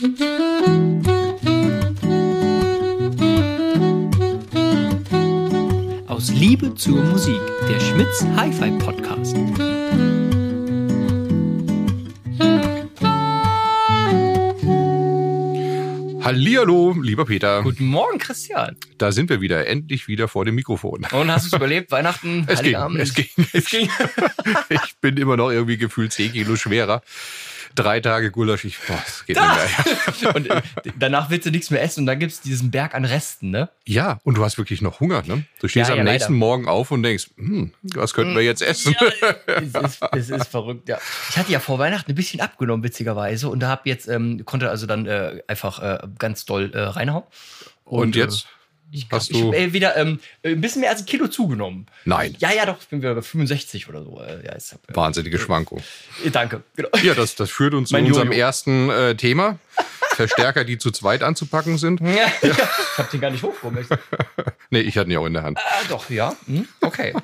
Aus Liebe zur Musik, der Schmitz Hi-Fi Podcast. Hallihallo, lieber Peter. Guten Morgen, Christian. Da sind wir wieder, endlich wieder vor dem Mikrofon. Und hast du es überlebt? Weihnachten, Es ging, es ging. Es ging. Ich bin immer noch irgendwie gefühlt 10 Kilo schwerer. Drei Tage Gulasch, ich, boah, das geht Da. nicht mehr. Und äh, danach willst du nichts mehr essen und dann gibt es diesen Berg an Resten, ne? Ja, und du hast wirklich noch Hunger, ne? Du stehst Ja, am ja, nächsten leider. Morgen auf und denkst, hm, was könnten wir jetzt essen? es, ist, es ist verrückt, ja. Ich hatte ja vor Weihnachten ein bisschen abgenommen, witzigerweise, und da habe jetzt, ähm, konnte also dann äh, einfach äh, ganz doll äh, reinhauen. Und, jetzt? Ich, Hast ich du- äh, wieder ähm, ein bisschen mehr als ein Kilo zugenommen. Nein. Ja, ja, doch, ich bin wieder bei 65 oder so. Äh, ja, ist, äh, Wahnsinnige Schwankung. danke. Genau. Ja, das, das führt uns zu Mein unserem Jojo. ersten äh, Thema. Verstärker, die zu zweit anzupacken sind. Ja, ja. Ich habe den gar nicht hochgehoben. Ich- Nee, ich hatte ihn auch in der Hand. Ah, doch, ja. Hm? Okay.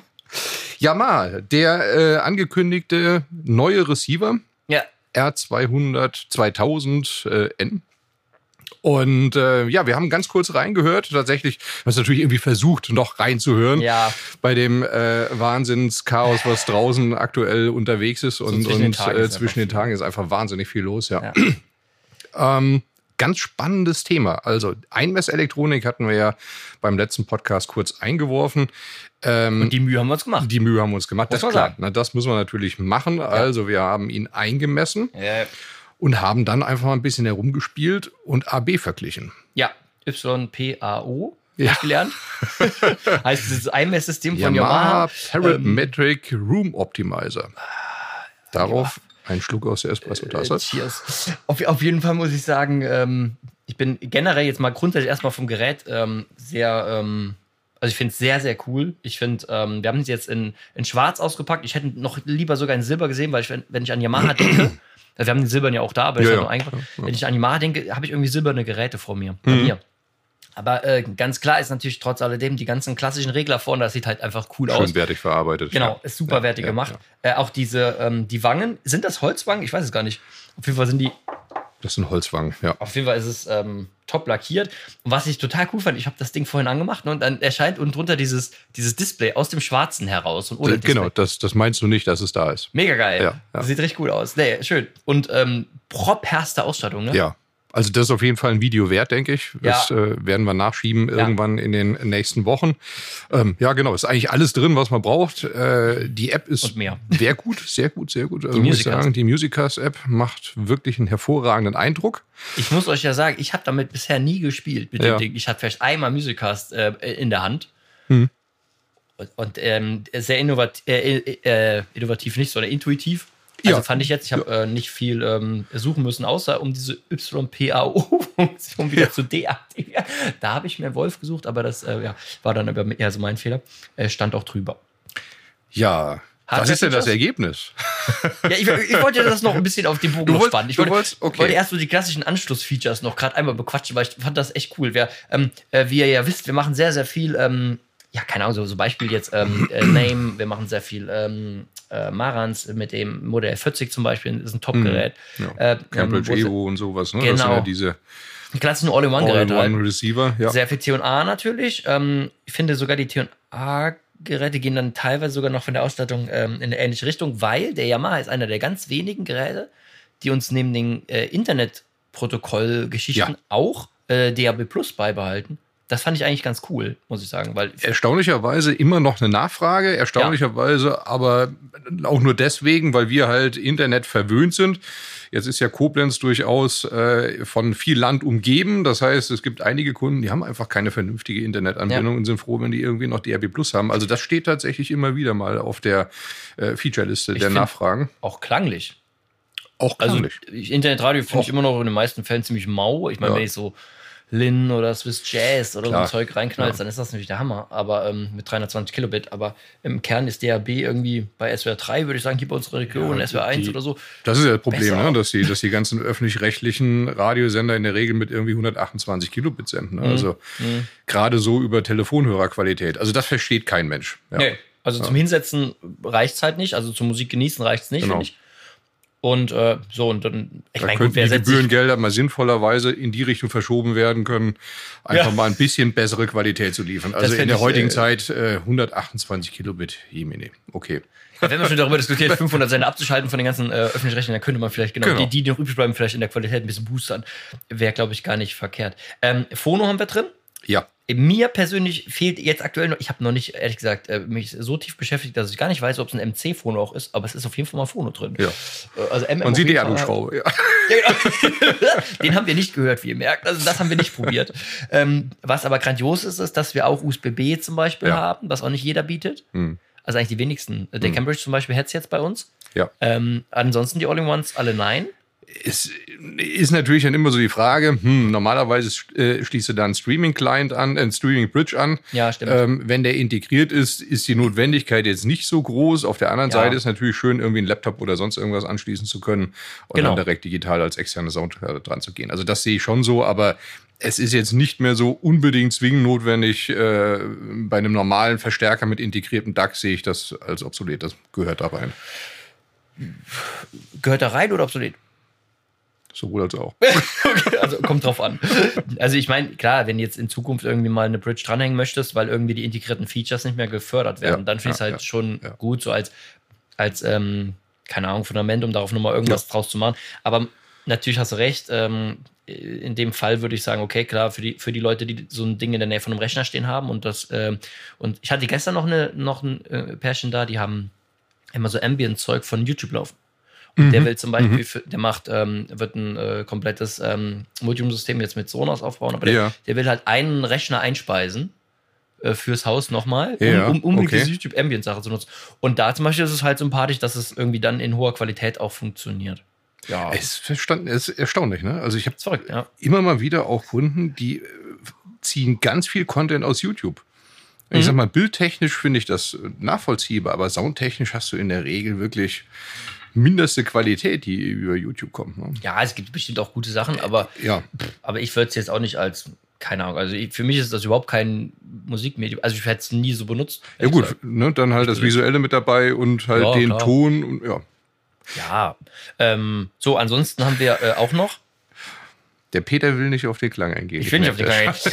Yamaha, der äh, angekündigte neue Receiver, Ja, R200 2000 äh, N. Und äh, ja, wir haben ganz kurz reingehört. Tatsächlich, wir haben natürlich irgendwie versucht, noch reinzuhören Ja. bei dem äh, Wahnsinnschaos, was draußen aktuell unterwegs ist. Und, zwischen den und Tagen äh, ist zwischen den einfach Tagen ist einfach wahnsinnig viel los, ja. Ja. ähm, ganz spannendes Thema. Also Einmesselektronik hatten wir ja beim letzten Podcast kurz eingeworfen. Ähm, und die Mühe haben wir uns gemacht. die Mühe haben wir uns gemacht. Muss das klar. Na, das müssen wir natürlich machen. Also wir haben ihn eingemessen Ja, und haben dann einfach mal ein bisschen herumgespielt und AB verglichen. ja. YPAO. Ja. Ich gelernt. heißt dieses Einmesssystem von Yamaha Yamaha. Ähm, Parametric Room Optimizer. Darauf ein Schluck aus der Espresso-Tasse. Äh, cheers. Auf, auf jeden Fall muss ich sagen, ähm, ich bin generell jetzt mal grundsätzlich erstmal vom Gerät ähm, sehr, ähm, also ich finde es sehr, sehr cool. Ich finde, ähm, wir haben es jetzt in, in Schwarz ausgepackt. Ich hätte noch lieber sogar in Silber gesehen, weil ich, wenn, wenn ich an Yamaha denke, also wir haben den Silbern ja auch da, aber ich Ja, hab ja. eingepackt. Wenn ich an Yamaha denke, habe ich irgendwie silberne Geräte vor mir. Mhm. Bei mir. Aber äh, ganz klar ist natürlich trotz alledem die ganzen klassischen Regler vorne, das sieht halt einfach cool aus. Schön wertig verarbeitet. Genau, Ja. ist super wertig ja, gemacht. ja. Äh, auch diese, ähm, die Wangen, sind das Holzwangen? Ich weiß es gar nicht. Auf jeden Fall sind die, Das sind Holzwangen, ja. auf jeden Fall ist es ähm, top lackiert. Und was ich total cool fand, ich habe das Ding vorhin angemacht ne, und dann erscheint unten drunter dieses, dieses Display aus dem Schwarzen heraus. Und ohne Genau, Display. das, das meinst du nicht, dass es da ist. Mega geil. Ja, ja. Sieht richtig gut aus. Nee, schön. Und ähm, propperste Ausstattung, ne? Ja. Also das ist auf jeden Fall ein Video wert, denke ich. Das Ja. äh, werden wir nachschieben irgendwann in den nächsten Wochen. Ähm, ja, genau, ist eigentlich alles drin, was man braucht. Äh, die App ist sehr gut, sehr gut, sehr gut. Also Die muss ich sagen, die Musicast-App macht wirklich einen hervorragenden Eindruck. Ich muss euch ja sagen, ich habe damit bisher nie gespielt mit Ja. dem Ding. Ich hatte vielleicht einmal Musicast äh, in der Hand. Hm. Und, und ähm, sehr innovat äh, äh, innovativ nicht, sondern intuitiv. Also Ja. fand ich jetzt, ich habe äh, nicht viel ähm, suchen müssen, außer um diese YPAO-Funktion wieder zu deaktivieren. Da habe ich mir Wolf gesucht, aber das äh, ja, war dann aber eher so mein Fehler. Äh, stand auch drüber. Ja, was Hardware ist denn das? Ergebnis? Ja, ich, ich wollte das noch ein bisschen auf den Bogen wolltest- spannen. Ich wollte, wolltest- okay. wollte erst so die klassischen Anschlussfeatures noch gerade einmal bequatschen, weil ich fand das echt cool. Wir, ähm, äh, wie ihr ja wisst, wir machen sehr, sehr viel, ähm, ja, keine Ahnung, so, so Beispiel jetzt ähm, äh, Name, wir machen sehr viel ähm, äh, Marans mit dem Modell 40 zum Beispiel, ist ein Top-Gerät. Mhm. Ja. Äh, Cambridge ähm, wo Evo und sowas. Ne? Das sind Genau. ja diese Die klassischen All-in-One-Geräte halt. All-in-One-Receiver. Ja. Sehr viel T&A natürlich. Ähm, ich finde sogar die T&A-Geräte gehen dann teilweise sogar noch von der Ausstattung ähm, in eine ähnliche Richtung, weil der Yamaha ist einer der ganz wenigen Geräte, die uns neben den äh, Internetprotokoll-Geschichten Ja. auch äh, DAB Plus beibehalten. Das fand ich eigentlich ganz cool, muss ich sagen, weil erstaunlicherweise immer noch eine Nachfrage, erstaunlicherweise aber auch nur deswegen, weil wir halt Internet verwöhnt sind. Jetzt ist ja Koblenz durchaus äh, von viel Land umgeben. Das heißt, es gibt einige Kunden, die haben einfach keine vernünftige Internetanbindung Ja. und sind froh, wenn die irgendwie noch DRB Plus haben. Also das steht tatsächlich immer wieder mal auf der äh, Featureliste der Nachfragen. auch klanglich. Auch Also klanglich. ich- Internetradio finde ich immer noch in den meisten Fällen ziemlich mau. Ich meine, Ja. wenn ich so Lin oder Swiss Jazz oder Klar. so ein Zeug reinknallst, Ja. dann ist das natürlich der Hammer. Aber ähm, mit 320 Kilobit. Aber im Kern ist DAB irgendwie bei SWR 3, würde ich sagen, hier bei unserer Region, Ja, SWR 1 die- oder so. Das ist ja das Problem, ne? dass, die, dass die ganzen öffentlich-rechtlichen Radiosender in der Regel mit irgendwie 128 Kilobit senden. Mhm. Ne? Also gerade so über Telefonhörerqualität. Also das versteht kein Mensch. Ja. Nee. Also zum Hinsetzen reicht es halt nicht. Also zum Musik genießen reicht es nicht, Genau. finde ich. Und äh, so, und dann, ich meine, gut, wer die Gebührengelder mal sinnvollerweise in die Richtung verschoben werden können, einfach ja. mal ein bisschen bessere Qualität zu liefern. Also in der heutigen ich, äh, Zeit äh, 128 Kilobit Jemine. Okay. Ja, wenn man schon darüber diskutiert, 500 Sender abzuschalten von den ganzen äh, öffentlichen Rechnern, dann könnte man vielleicht genau, genau. Die, die noch übrig bleiben, vielleicht in der Qualität ein bisschen boostern. Wäre, glaube ich, gar nicht verkehrt. Ähm, Phono haben wir drin. Ja. Mir persönlich fehlt jetzt aktuell noch, ich habe noch nicht, ehrlich gesagt, äh, mich so tief beschäftigt, dass ich gar nicht weiß, ob es ein MC-Phono auch ist, aber es ist auf jeden Fall mal Phono drin. Ja. Äh, also MM Man sieht die Aluschraube, ja. ja genau. Den haben wir nicht gehört, wie ihr merkt. Also das haben wir nicht probiert. Ähm, was aber grandios ist, ist, dass wir auch USB-B zum Beispiel ja. haben, was auch nicht jeder bietet. Hm. Also eigentlich die wenigsten. Der hm. Cambridge zum Beispiel hätte es jetzt bei uns. Ja. Ähm, ansonsten die All-in-Ones alle nein es ist natürlich dann immer so die Frage, hm, normalerweise äh, schließt du da einen Streaming-Client an, einen Streaming-Bridge an. Ja, stimmt. Ähm, wenn der integriert ist, ist die Notwendigkeit jetzt nicht so groß. Auf der anderen ja. Seite ist natürlich schön, irgendwie einen Laptop oder sonst irgendwas anschließen zu können und genau. dann direkt digital als externe Soundkarte dran zu gehen. Also das sehe ich schon so, aber es ist jetzt nicht mehr so unbedingt zwingend notwendig. Äh, bei einem normalen Verstärker mit integriertem DAC sehe ich das als obsolet. Das gehört da rein. Gehört da rein oder obsolet? Sowohl als auch. okay, also kommt drauf an. Also ich meine, klar, wenn du jetzt in Zukunft irgendwie mal eine Bridge dranhängen möchtest, weil irgendwie die integrierten Features nicht mehr gefördert werden, ja, dann finde ich es halt ja, schon ja. gut, so als, als ähm, keine Ahnung, Fundament, um darauf nochmal irgendwas draus zu machen. Aber natürlich hast du recht, ähm, in dem Fall würde ich sagen, okay, klar, für die, für die Leute, die so ein Ding in der Nähe von einem Rechner stehen haben und das, ähm, und ich hatte gestern noch, eine, noch ein äh, Pärchen da, die haben immer so Ambient-Zeug von YouTube laufen. Mhm. Der will zum Beispiel, mhm. für, der macht, ähm, wird ein äh, komplettes ähm, Multium-System jetzt mit Sonos aufbauen, aber der, ja. der will halt einen Rechner einspeisen äh, fürs Haus nochmal, um, ja, um, um okay. diese YouTube Ambient Sache zu nutzen. Und da zum Beispiel ist es halt sympathisch, dass es irgendwie dann in hoher Qualität auch funktioniert. Ja. Es ist erstaunlich, ne? Also ich habe ja. immer mal wieder auch Kunden, die äh, ziehen ganz viel Content aus YouTube. Ich mhm. sag mal, bildtechnisch finde ich das nachvollziehbar, aber soundtechnisch hast du in der Regel wirklich mindeste Qualität, die über YouTube kommt. Ne? Ja, es gibt bestimmt auch gute Sachen, aber, ja. aber ich würde es jetzt auch nicht als, keine Ahnung, also ich, für mich ist das überhaupt kein Musikmedium. Also ich hätte es nie so benutzt. Ja gut, ne, dann halt das Visuelle mit dabei und halt ja, den klar. Ton und ja. Ja, ähm, so ansonsten haben wir äh, auch noch der Peter will nicht auf den Klang eingehen. Ich will nicht auf den Klang eingehen.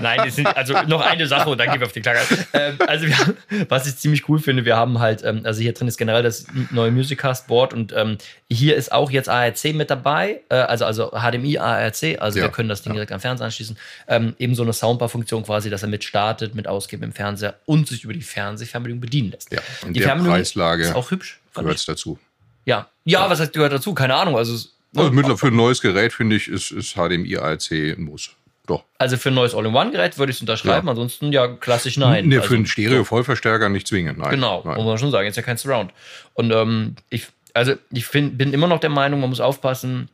Nein, es sind also noch eine Sache und dann gehen wir auf den Klang ein. Ähm, also, wir, was ich ziemlich cool finde, wir haben halt, ähm, also hier drin ist generell das neue Musicast Board und ähm, hier ist auch jetzt ARC mit dabei, äh, also, also HDMI ARC, also ja. wir können das Ding ja. direkt am Fernseher anschließen. Ähm, eben so eine Soundbar-Funktion quasi, dass er mit startet, mit ausgibt im Fernseher und sich über die Fernsehfernbedienung bedienen lässt. Ja, in die der Preislage ist auch hübsch. Gehört es dazu. Ja. ja, was heißt gehört dazu? Keine Ahnung. Also also mittlerweile für ein neues Gerät, finde ich, ist, ist HDMI ARC ein Muss. Doch. Also für ein neues All-in-One-Gerät würde ich es unterschreiben, ja. ansonsten ja klassisch nein. Nee, also, für einen Stereo-Vollverstärker nicht zwingend, nein. Genau, nein. muss man schon sagen, ist ja kein Surround. Und ähm, ich, also ich find, bin immer noch der Meinung, man muss aufpassen,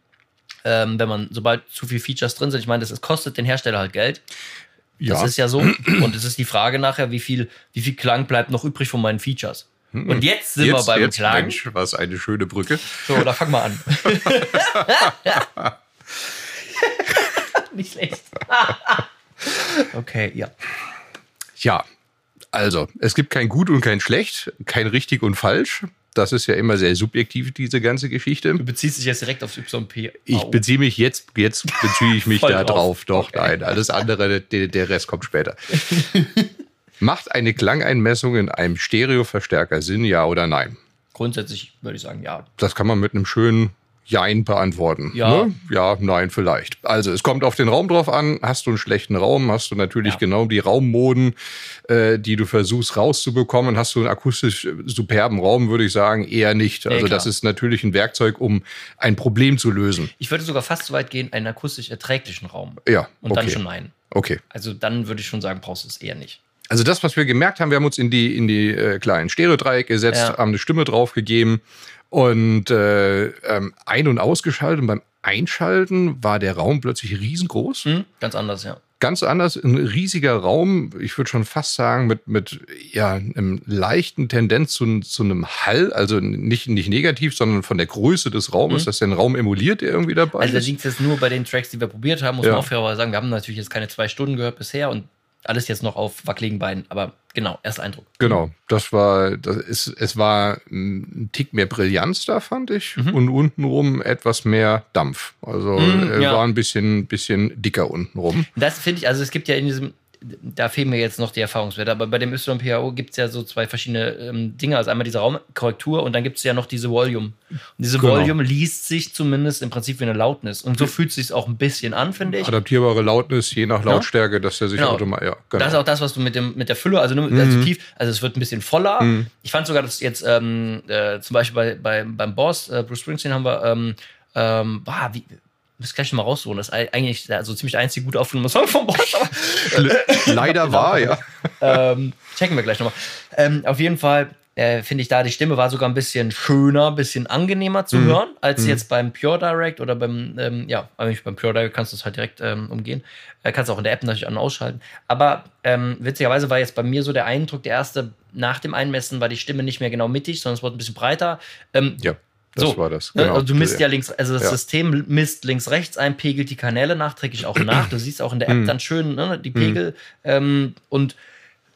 ähm, wenn man, sobald zu viele Features drin sind, ich meine, das, das kostet den Hersteller halt Geld. Ja. Das ist ja so. Und es ist die Frage nachher, wie viel, wie viel Klang bleibt noch übrig von meinen Features. Und jetzt sind jetzt, wir beim jetzt, Klang. Mensch, was eine schöne Brücke. So, da fangen wir an. Nicht schlecht. okay, ja. Ja, also, es gibt kein Gut und kein Schlecht, kein richtig und falsch. Das ist ja immer sehr subjektiv, diese ganze Geschichte. Du beziehst dich jetzt direkt aufs YP. Ich beziehe mich jetzt, jetzt beziehe ich mich da drauf. Doch, okay. nein, alles andere, der, der Rest kommt später. Macht eine Klangeinmessung in einem Stereoverstärker Sinn, ja oder nein? Grundsätzlich würde ich sagen, ja. Das kann man mit einem schönen Jein beantworten. Ja. Ne? Ja, nein, vielleicht. Also es kommt auf den Raum drauf an. Hast du einen schlechten Raum, hast du natürlich ja. genau die Raummoden, äh, die du versuchst rauszubekommen. Hast du einen akustisch superben Raum, würde ich sagen, eher nicht. Also ja, das ist natürlich ein Werkzeug, um ein Problem zu lösen. Ich würde sogar fast so weit gehen, einen akustisch erträglichen Raum. Ja. Und okay. dann schon nein. Okay. Also dann würde ich schon sagen, brauchst du es eher nicht. Also das, was wir gemerkt haben, wir haben uns in die, in die äh, kleinen Stereodreiecke gesetzt, ja. haben eine Stimme draufgegeben und äh, ähm, ein- und ausgeschaltet. Und beim Einschalten war der Raum plötzlich riesengroß. Mhm, ganz anders, ja. Ganz anders, ein riesiger Raum, ich würde schon fast sagen, mit, mit ja, einem leichten Tendenz zu, zu einem Hall, also nicht, nicht negativ, sondern von der Größe des Raumes, mhm. dass der einen Raum emuliert, der irgendwie dabei also ist. Also liegt es jetzt nur bei den Tracks, die wir probiert haben, muss ja. man auch fairerweise sagen, wir haben natürlich jetzt keine zwei Stunden gehört bisher und alles jetzt noch auf wackeligen Beinen, aber genau, erster Eindruck. Genau, das war, das ist, es war ein Tick mehr Brillanz da, fand ich. Mhm. Und untenrum etwas mehr Dampf. Also mhm, ja. war ein bisschen, bisschen dicker untenrum. Das finde ich, also es gibt ja in diesem, da fehlen mir jetzt noch die Erfahrungswerte, aber bei dem YPAO gibt es ja so zwei verschiedene ähm, Dinge. Also einmal diese Raumkorrektur und dann gibt es ja noch diese Volume. Und diese genau. Volume liest sich zumindest im Prinzip wie eine Lautnis. Und so fühlt es sich auch ein bisschen an, finde ich. Adaptierbare Lautnis, je nach Lautstärke, ja? dass der sich genau. automatisch. Ja, genau. Das ist auch das, was du mit, dem, mit der Fülle, also, mhm. also tief, also es wird ein bisschen voller. Mhm. Ich fand sogar, dass jetzt ähm, äh, zum Beispiel bei, bei, beim Boss, äh, Bruce Springsteen, haben wir. Ähm, ähm, boah, wie, muss gleich mal raussuchen. Das ist eigentlich also ziemlich der einzige gut aufgenommene Song vom Boss. Leider war, ja. Ähm, checken wir gleich nochmal. Ähm, auf jeden Fall äh, finde ich da, die Stimme war sogar ein bisschen schöner, ein bisschen angenehmer zu mhm. hören, als mhm. jetzt beim Pure Direct oder beim, ähm, ja, eigentlich beim Pure Direct kannst du es halt direkt ähm, umgehen. Äh, kannst auch in der App natürlich an- und ausschalten. Aber ähm, witzigerweise war jetzt bei mir so der Eindruck, der erste nach dem Einmessen war die Stimme nicht mehr genau mittig, sondern es wurde ein bisschen breiter. Ähm, ja. Das so, war das. Genau. Also du misst ja links, also das ja. System misst links, rechts ein, pegelt die Kanäle nachträglich auch nach. Du siehst auch in der App mhm. dann schön ne, die Pegel. Mhm. Ähm, und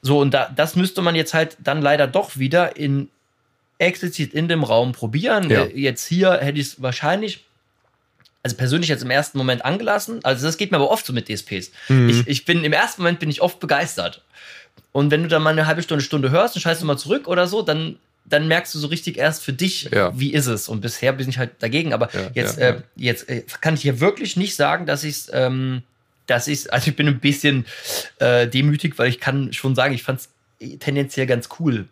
so, und da, das müsste man jetzt halt dann leider doch wieder in explizit in dem Raum probieren. Ja. Äh, jetzt hier hätte ich es wahrscheinlich, also persönlich jetzt im ersten Moment angelassen. Also das geht mir aber oft so mit DSPs. Mhm. Ich, ich bin im ersten Moment bin ich oft begeistert. Und wenn du dann mal eine halbe Stunde, Stunde hörst und scheißt du mal zurück oder so, dann dann merkst du so richtig erst für dich, ja. wie ist es. Und bisher bin ich halt dagegen. Aber ja, jetzt, ja, äh, jetzt äh, kann ich hier wirklich nicht sagen, dass ich es, ähm, dass ich also ich bin ein bisschen äh, demütig, weil ich kann schon sagen, ich fand es tendenziell ganz cool.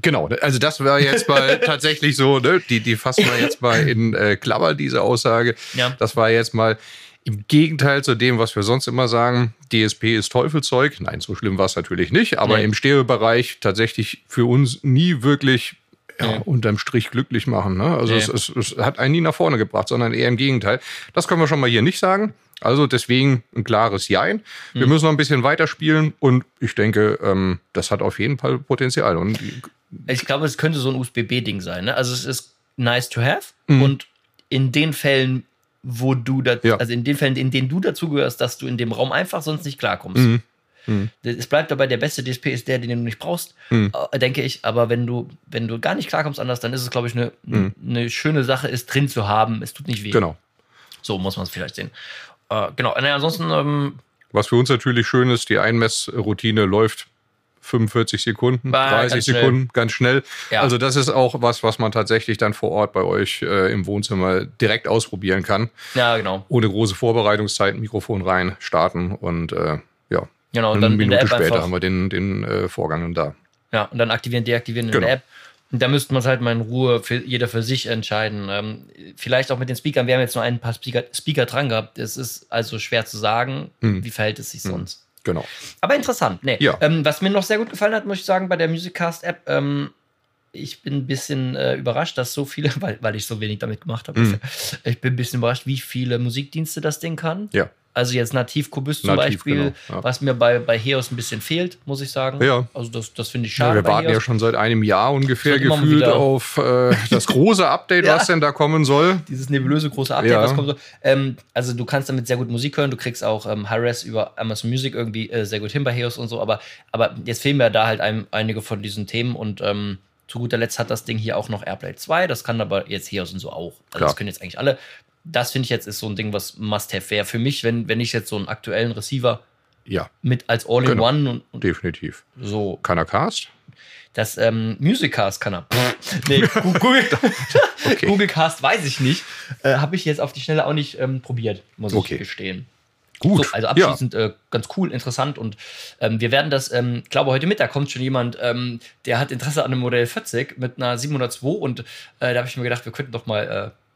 Genau, also das war jetzt mal tatsächlich so, ne? die, die fassen wir jetzt mal in äh, Klammer, diese Aussage. Ja. Das war jetzt mal im Gegenteil zu dem, was wir sonst immer sagen, DSP ist Teufelzeug. Nein, so schlimm war es natürlich nicht, aber nee. im Stereobereich tatsächlich für uns nie wirklich ja, nee. unterm Strich glücklich machen. Ne? Also nee. es, es, es, hat einen nie nach vorne gebracht, sondern eher im Gegenteil. Das können wir schon mal hier nicht sagen. Also deswegen ein klares Jein. Wir mhm. müssen noch ein bisschen weiterspielen und ich denke, ähm, das hat auf jeden Fall Potenzial. Und ich glaube, es könnte so ein USB-B-Ding sein. Ne? Also es ist nice to have mhm. und in den Fällen, wo du da, ja. also in den Fällen, in denen du dazugehörst, dass du in dem Raum einfach sonst nicht klarkommst. Mhm. Mhm. Es bleibt dabei, der beste DSP ist der, den du nicht brauchst, mhm. Äh, denke ich. Aber wenn du, wenn du gar nicht klarkommst anders, dann ist es, glaube ich, eine, mhm. eine schöne Sache, es drin zu haben. Es tut nicht weh. Genau. So muss man es vielleicht sehen. Äh, genau. Naja, ansonsten. Ähm, Was für uns natürlich schön ist, die Einmessroutine läuft 45 Sekunden, War 30 Sekunden, schnell. ganz schnell. Ja. Also das ist auch was, was man tatsächlich dann vor Ort bei euch äh, im Wohnzimmer direkt ausprobieren kann. Ja, genau. Ohne große Vorbereitungszeit, Mikrofon rein, starten und äh, ja. Genau, und dann eine Minute später haben wir den, den äh, Vorgang da. Ja, und dann aktivieren, deaktivieren genau. in der App. Da müsste man es halt mal in Ruhe für jeder für sich entscheiden. Ähm, vielleicht auch mit den Speakern. Wir haben jetzt nur ein paar Speaker, Speaker dran gehabt. Es ist also schwer zu sagen, hm. wie verhält es sich hm. sonst. Genau. Aber interessant. Nee. Ja. Ähm, was mir noch sehr gut gefallen hat, muss ich sagen, bei der Musiccast-App, ähm, ich bin ein bisschen äh, überrascht, dass so viele, weil, weil ich so wenig damit gemacht habe, mhm. ich bin ein bisschen überrascht, wie viele Musikdienste das Ding kann. Ja. Also jetzt Nativ Kubus zum Nativ, Beispiel, genau, ja. was mir bei, bei Heos ein bisschen fehlt, muss ich sagen. Ja. Also das, das finde ich schade. Ja, wir warten Heos. ja schon seit einem Jahr ungefähr gefühlt auf äh, das große Update, was denn da kommen soll. Dieses nebulöse große Update, was kommen soll. Ähm, also du kannst damit sehr gut Musik hören, du kriegst auch ähm, High-Res über Amazon Music irgendwie äh, sehr gut hin bei Heos und so, aber, aber jetzt fehlen mir da halt ein, einige von diesen Themen und ähm, zu guter Letzt hat das Ding hier auch noch Airplay 2, das kann aber jetzt Heos und so auch. Also das können jetzt eigentlich alle das finde ich jetzt ist so ein Ding, was Must-Have wäre für mich, wenn, wenn ich jetzt so einen aktuellen Receiver ja. mit als All-in-One genau. und, und, definitiv. So. Kann er Cast? Das ähm, Music Cast kann er. nee, Google, okay. Google Cast weiß ich nicht. Äh, Habe ich jetzt auf die Schnelle auch nicht ähm, probiert, muss okay. ich gestehen. Gut. So, also abschließend ja. äh, ganz cool, interessant und ähm, wir werden das, ähm, ich glaube, heute Mittag kommt schon jemand, ähm, der hat Interesse an einem Modell 40 mit einer 702 und äh, da habe ich mir gedacht, wir könnten doch mal äh,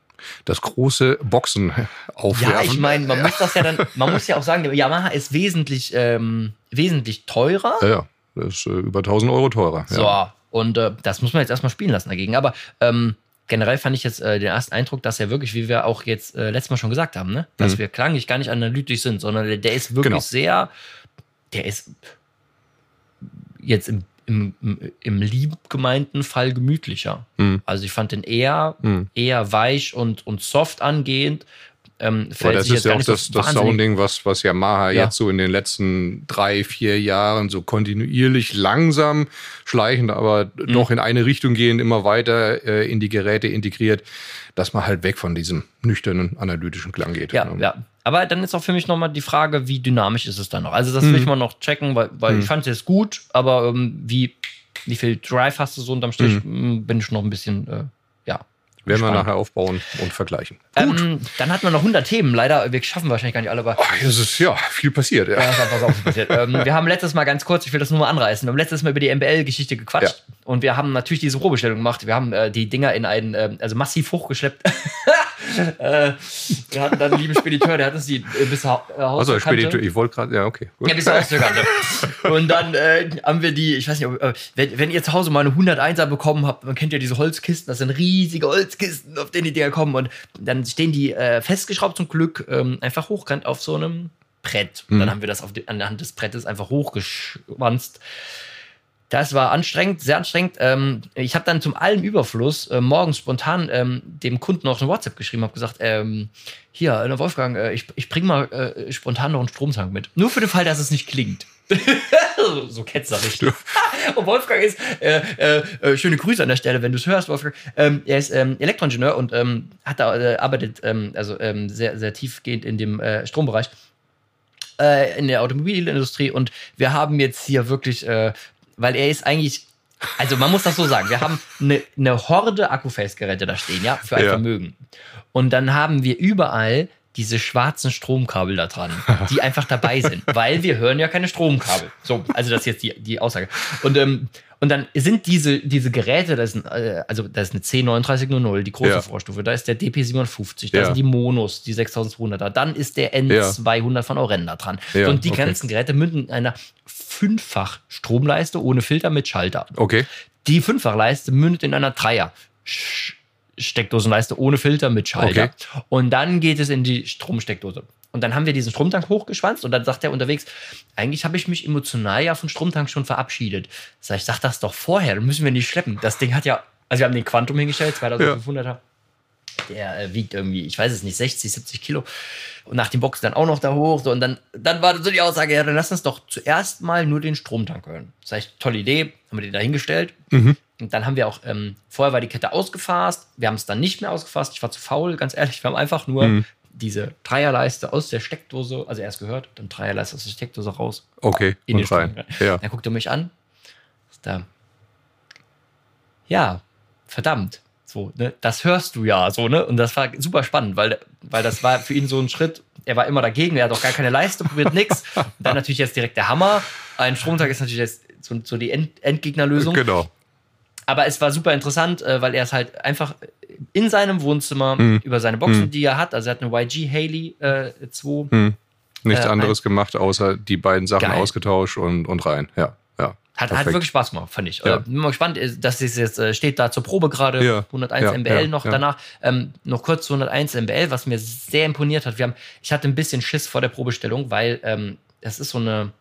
das große Boxen aufwerfen. Ja, ich meine, man muss das ja dann, man muss ja auch sagen, der Yamaha ist wesentlich, ähm, wesentlich teurer. Ja, ja, das ist äh, über 1000 Euro teurer. So, ja. und äh, das muss man jetzt erstmal spielen lassen dagegen. Aber ähm, generell fand ich jetzt äh, den ersten Eindruck, dass er wirklich, wie wir auch jetzt äh, letztes Mal schon gesagt haben, ne? dass mhm. wir klanglich gar nicht analytisch sind, sondern der, der ist wirklich genau. sehr, der ist jetzt im im, im, lieb gemeinten Fall gemütlicher. Mhm. Also ich fand den eher, mhm. eher weich und, und soft angehend. Ähm, fällt das ist ja auch das, das Sounding, was, was Yamaha ja. jetzt so in den letzten drei, vier Jahren so kontinuierlich langsam, schleichend, aber mhm. doch in eine Richtung gehend immer weiter äh, in die Geräte integriert, dass man halt weg von diesem nüchternen analytischen Klang geht. Ja, ja. Aber dann ist auch für mich nochmal die Frage, wie dynamisch ist es dann noch? Also das mhm. will ich mal noch checken, weil, weil mhm. ich fand es jetzt gut, aber ähm, wie, wie viel Drive hast du so unterm Strich, mhm. bin ich noch ein bisschen, äh, werden wir nachher aufbauen und vergleichen. Ähm, dann hatten wir noch 100 Themen. Leider, wir schaffen wahrscheinlich gar nicht alle. Aber oh, es ist ja viel passiert. Ja, ja so viel passiert. ähm, wir haben letztes Mal ganz kurz, ich will das nur mal anreißen, wir haben letztes Mal über die MBL-Geschichte gequatscht. Ja. Und wir haben natürlich diese Probestellung gemacht. Wir haben äh, die Dinger in einen, äh, also massiv hochgeschleppt. äh, wir hatten dann einen lieben Spediteur, der hat uns die äh, bis ha äh, Also Spediteur, ich wollte gerade, ja, okay. Gut. Ja, bis Hauskante. Und dann äh, haben wir die, ich weiß nicht, ob, äh, wenn, wenn, ihr zu Hause mal eine 101er bekommen habt, man kennt ja diese Holzkisten, das sind riesige Holzkisten, auf denen die Dinger kommen. Und dann stehen die äh, festgeschraubt zum Glück ähm, einfach hochkant auf so einem Brett. Und mhm. dann haben wir das auf die, an der Hand des Brettes einfach hochgeschwanzt. Das war anstrengend, sehr anstrengend. Ähm, ich habe dann zum allen Überfluss äh, morgens spontan ähm, dem Kunden noch eine WhatsApp geschrieben, habe gesagt, ähm, hier, äh, Wolfgang, äh, ich, ich bring mal äh, spontan noch einen Stromtank mit. Nur für den Fall, dass es nicht klingt. so ketzerisch. und Wolfgang ist, äh, äh, äh, schöne Grüße an der Stelle, wenn du es hörst, Wolfgang. Ähm, er ist ähm, Elektroingenieur und ähm, hat da, äh, arbeitet also sehr, sehr tiefgehend in dem äh, Strombereich äh, in der Automobilindustrie und wir haben jetzt hier wirklich weil er ist eigentlich, also man muss das so sagen, wir haben eine, eine Horde Akkuface-Geräte da stehen, ja, für ein ja. Vermögen. Und dann haben wir überall diese schwarzen Stromkabel da dran, die einfach dabei sind, weil wir hören ja keine Stromkabel. So, also das ist jetzt die, die Aussage. Und, ähm, und dann sind diese, diese Geräte, das ist, äh, also da ist eine C3900, die große ja. Vorstufe, da ist der DP57, da ja. sind die Monos, die 6200er, dann ist der N200 ja. von Orenda dran. Und die okay. ganzen Geräte münden in einer fünffach Stromleiste ohne Filter mit Schalter. Okay. Die Fünffachleiste mündet in einer Dreier. Steckdosenleiste ohne Filter mit Schalter. Okay. Und dann geht es in die Stromsteckdose. Und dann haben wir diesen Stromtank hochgeschwanzt und dann sagt er unterwegs, eigentlich habe ich mich emotional ja von Stromtank schon verabschiedet. Sag ich, sag das doch vorher, dann müssen wir nicht schleppen. Das Ding hat ja, also wir haben den Quantum hingestellt, 2500er. Ja. Der äh, wiegt irgendwie, ich weiß es nicht, 60, 70 Kilo. Und nach dem Boxen dann auch noch da hoch. So, und dann, dann war so die Aussage, ja, dann lass uns doch zuerst mal nur den Stromtank hören. Das heißt, tolle Idee, haben wir den da hingestellt. Mhm. Und dann haben wir auch, ähm, vorher war die Kette ausgefasst, wir haben es dann nicht mehr ausgefasst. Ich war zu faul, ganz ehrlich. Wir haben einfach nur mhm. diese Dreierleiste aus der Steckdose, also erst gehört, dann Dreierleiste aus der Steckdose raus. Okay, in den rein. Ja. Dann guckt er mich an. Ist da. Ja, verdammt. So, ne, das hörst du ja so, ne? Und das war super spannend, weil, weil das war für ihn so ein Schritt. Er war immer dagegen, er hat auch gar keine Leiste, probiert nichts. Dann natürlich jetzt direkt der Hammer. Ein Stromtag ist natürlich jetzt so, so die End Endgegnerlösung. Genau aber es war super interessant, äh, weil er es halt einfach in seinem Wohnzimmer mhm. über seine Boxen, mhm. die er hat, also er hat eine YG Haley äh, 2. Mhm. Nichts äh, anderes gemacht, außer die beiden Sachen geil. ausgetauscht und, und rein. Ja, Hat, hat wirklich Spaß gemacht, fand ich. Ja. Äh, bin mal gespannt, äh, dass es jetzt äh, steht da zur Probe gerade, ja. 101 ja, MBL noch danach. Ähm, noch kurz zu 101 MBL, was mir sehr imponiert hat. Wir haben, ich hatte ein bisschen Schiss vor der Probestellung, weil ähm, das ist so eine,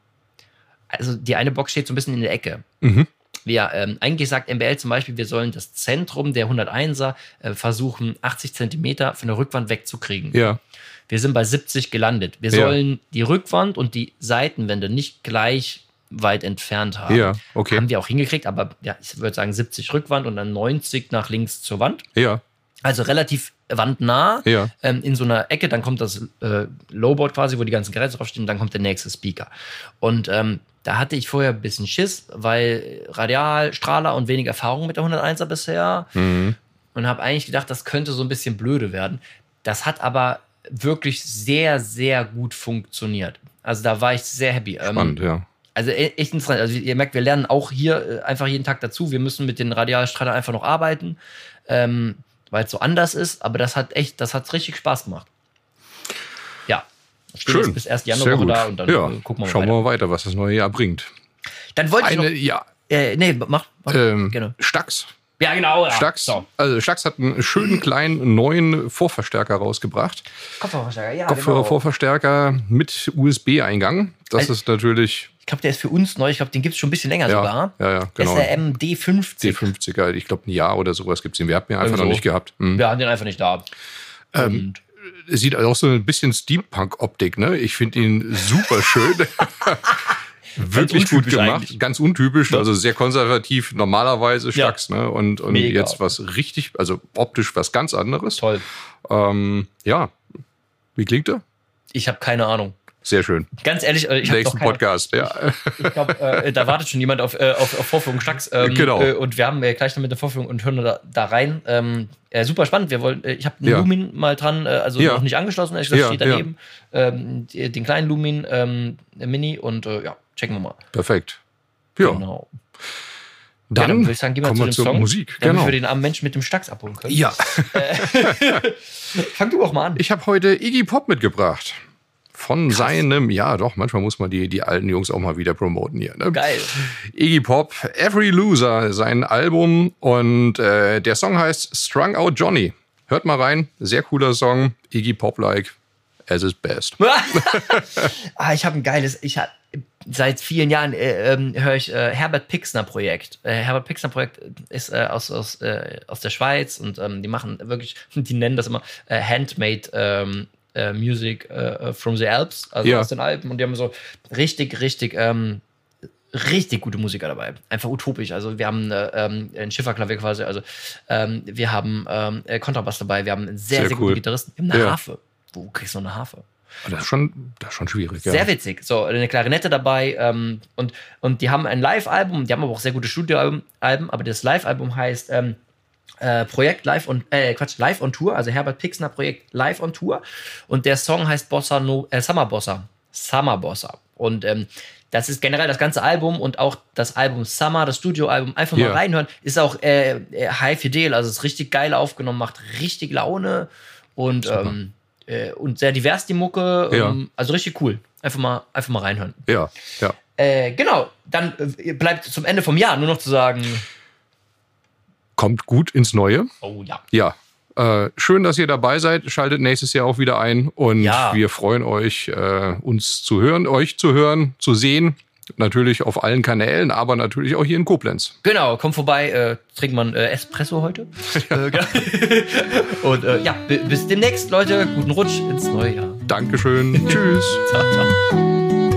also die eine Box steht so ein bisschen in der Ecke. Mhm wir ähm, eigentlich sagt MBL zum Beispiel, wir sollen das Zentrum der 101er äh, versuchen, 80 Zentimeter von der Rückwand wegzukriegen. Ja. Wir sind bei 70 gelandet. Wir sollen die Rückwand und die Seitenwände nicht gleich weit entfernt haben. Ja, okay. Haben wir auch hingekriegt, aber ja, ich würde sagen 70 Rückwand und dann 90 nach links zur Wand. Ja. Also relativ wandnah ja. ähm, in so einer Ecke. Dann kommt das äh, Lowboard quasi, wo die ganzen Geräte draufstehen, und dann kommt der nächste Speaker. Und ähm, da hatte ich vorher ein bisschen Schiss, weil Radial, Strahler und wenig Erfahrung mit der 101er bisher. Mhm. Und habe eigentlich gedacht, das könnte so ein bisschen blöde werden. Das hat aber wirklich sehr, sehr gut funktioniert. Also da war ich sehr happy. Ähm, Spannend, ähm, ja. Also e-, echt interessant. Also ihr merkt, wir lernen auch hier äh, einfach jeden Tag dazu. Wir müssen mit den Radialstrahlern einfach noch arbeiten, ähm, weil es so anders ist. Aber das hat echt, das hat richtig Spaß gemacht. Steht Schön. bis 1. Januar da und dann ja. Äh, gucken wir mal Schauen weiter. wir mal weiter, was das neue Jahr bringt. Dann wollte Eine, ich noch, ja. Äh, nee, mach, mach ähm, genau. Stax. Ja, genau. Ja. Stax, so. also Stax hat einen schönen kleinen neuen Vorverstärker rausgebracht. Kopfhörerverstärker, ja. Kopfhörervorverstärker genau. mit USB-Eingang. Das also, ist natürlich. Ich glaube, der ist für uns neu. Ich glaube, den gibt es schon ein bisschen länger ja, sogar. Ja, ja, genau. Das ist der MD50. D50er, ich glaube, ein Jahr oder sowas gibt es den. Wir hatten ihn einfach so. noch nicht gehabt. Hm. Wir haben den einfach nicht da. Ähm, sieht auch so ein bisschen Steampunk-Optik, ne? Ich finde ihn super schön. Wirklich gut gemacht, eigentlich. ganz untypisch, also sehr konservativ, normalerweise Stax, ja. ne? Und, und jetzt was richtig, also optisch was ganz anderes. Toll. Ähm, ja. Wie klingt er? Ich habe keine Ahnung. Sehr schön. Ganz ehrlich, äh, ich habe Nächsten Podcast, ja. Ich, ich glaube, äh, da wartet schon jemand auf, äh, auf, auf Vorführung Stacks. Ähm, genau. Äh, und wir haben äh, gleich noch mit der Vorführung und hören da, da rein. Ähm, super spannend. Wir wollen, äh, ich habe einen ja. Lumin mal dran, also ja. noch nicht angeschlossen, ehrlich gesagt, ja, steht daneben. Ähm, den kleinen Lumin ähm, Mini und ja, checken wir mal. Perfekt. Ja. Genau. Dann, ja, dann würde ich sagen, gehen wir zu dem Song, Musik. damit genau. wir den armen Menschen mit dem Stacks abholen können. Ja. Fang du auch mal an. Ich habe heute Iggy Pop mitgebracht von Krass. seinem, ja doch, manchmal muss man die, die alten Jungs auch mal wieder promoten hier. Ne? Geil. Iggy Pop, Every Loser, sein Album und äh, der Song heißt Strung Out Johnny. Hört mal rein, sehr cooler Song, Iggy Pop-like, as is best. ah, ich habe ein geiles, ich habe seit vielen Jahren äh, äh, höre ich äh, Herbert Pixner Projekt. Äh, Herbert Pixner Projekt ist äh, aus, aus, äh, aus der Schweiz und ähm, die machen wirklich, die nennen das immer Handmade ähm, äh, Music from the Alps, also ja. aus den Alpen. Und die haben so richtig, richtig, ähm, richtig gute Musiker dabei. Einfach utopisch. Also wir haben äh, ähm, ein Schifferklavier quasi, also ähm, wir haben ähm, Kontrabass dabei, wir haben einen sehr, sehr, sehr cool. guten Gitarristen. Wir haben eine ja. Harfe. Wo kriegst du noch eine Harfe? Das ist schon, das ist schon schwierig. Sehr ja. witzig. So, eine Klarinette dabei ähm, und, und die haben ein Live-Album, die haben aber auch sehr gute Studioalben, aber das Live-Album heißt ähm, äh, Projekt Live on, äh, Quatsch, Live on Tour, also Herbert Pixner Projekt Live on Tour. Und der Song heißt Bossa no, äh, Summer Bossa. Summer Bossa. Und ähm, das ist generell das ganze Album und auch das Album Summer, das Studioalbum, einfach mal yeah. reinhören. Ist auch äh, äh, High Fidel, also ist richtig geil aufgenommen, macht richtig Laune und, ähm, äh, und sehr divers die Mucke. Ähm, ja. Also richtig cool. Einfach mal, einfach mal reinhören. Ja, ja. Äh, genau, dann äh, bleibt zum Ende vom Jahr nur noch zu sagen kommt gut ins Neue. Oh ja. Ja. Äh, schön, dass ihr dabei seid. Schaltet nächstes Jahr auch wieder ein und ja. wir freuen euch, äh, uns zu hören, euch zu hören, zu sehen. Natürlich auf allen Kanälen, aber natürlich auch hier in Koblenz. Genau, kommt vorbei, äh, trinkt man äh, Espresso heute. Äh, genau. und äh, ja, bis demnächst, Leute. Guten Rutsch ins neue Jahr. Dankeschön. Tschüss. ciao, ciao.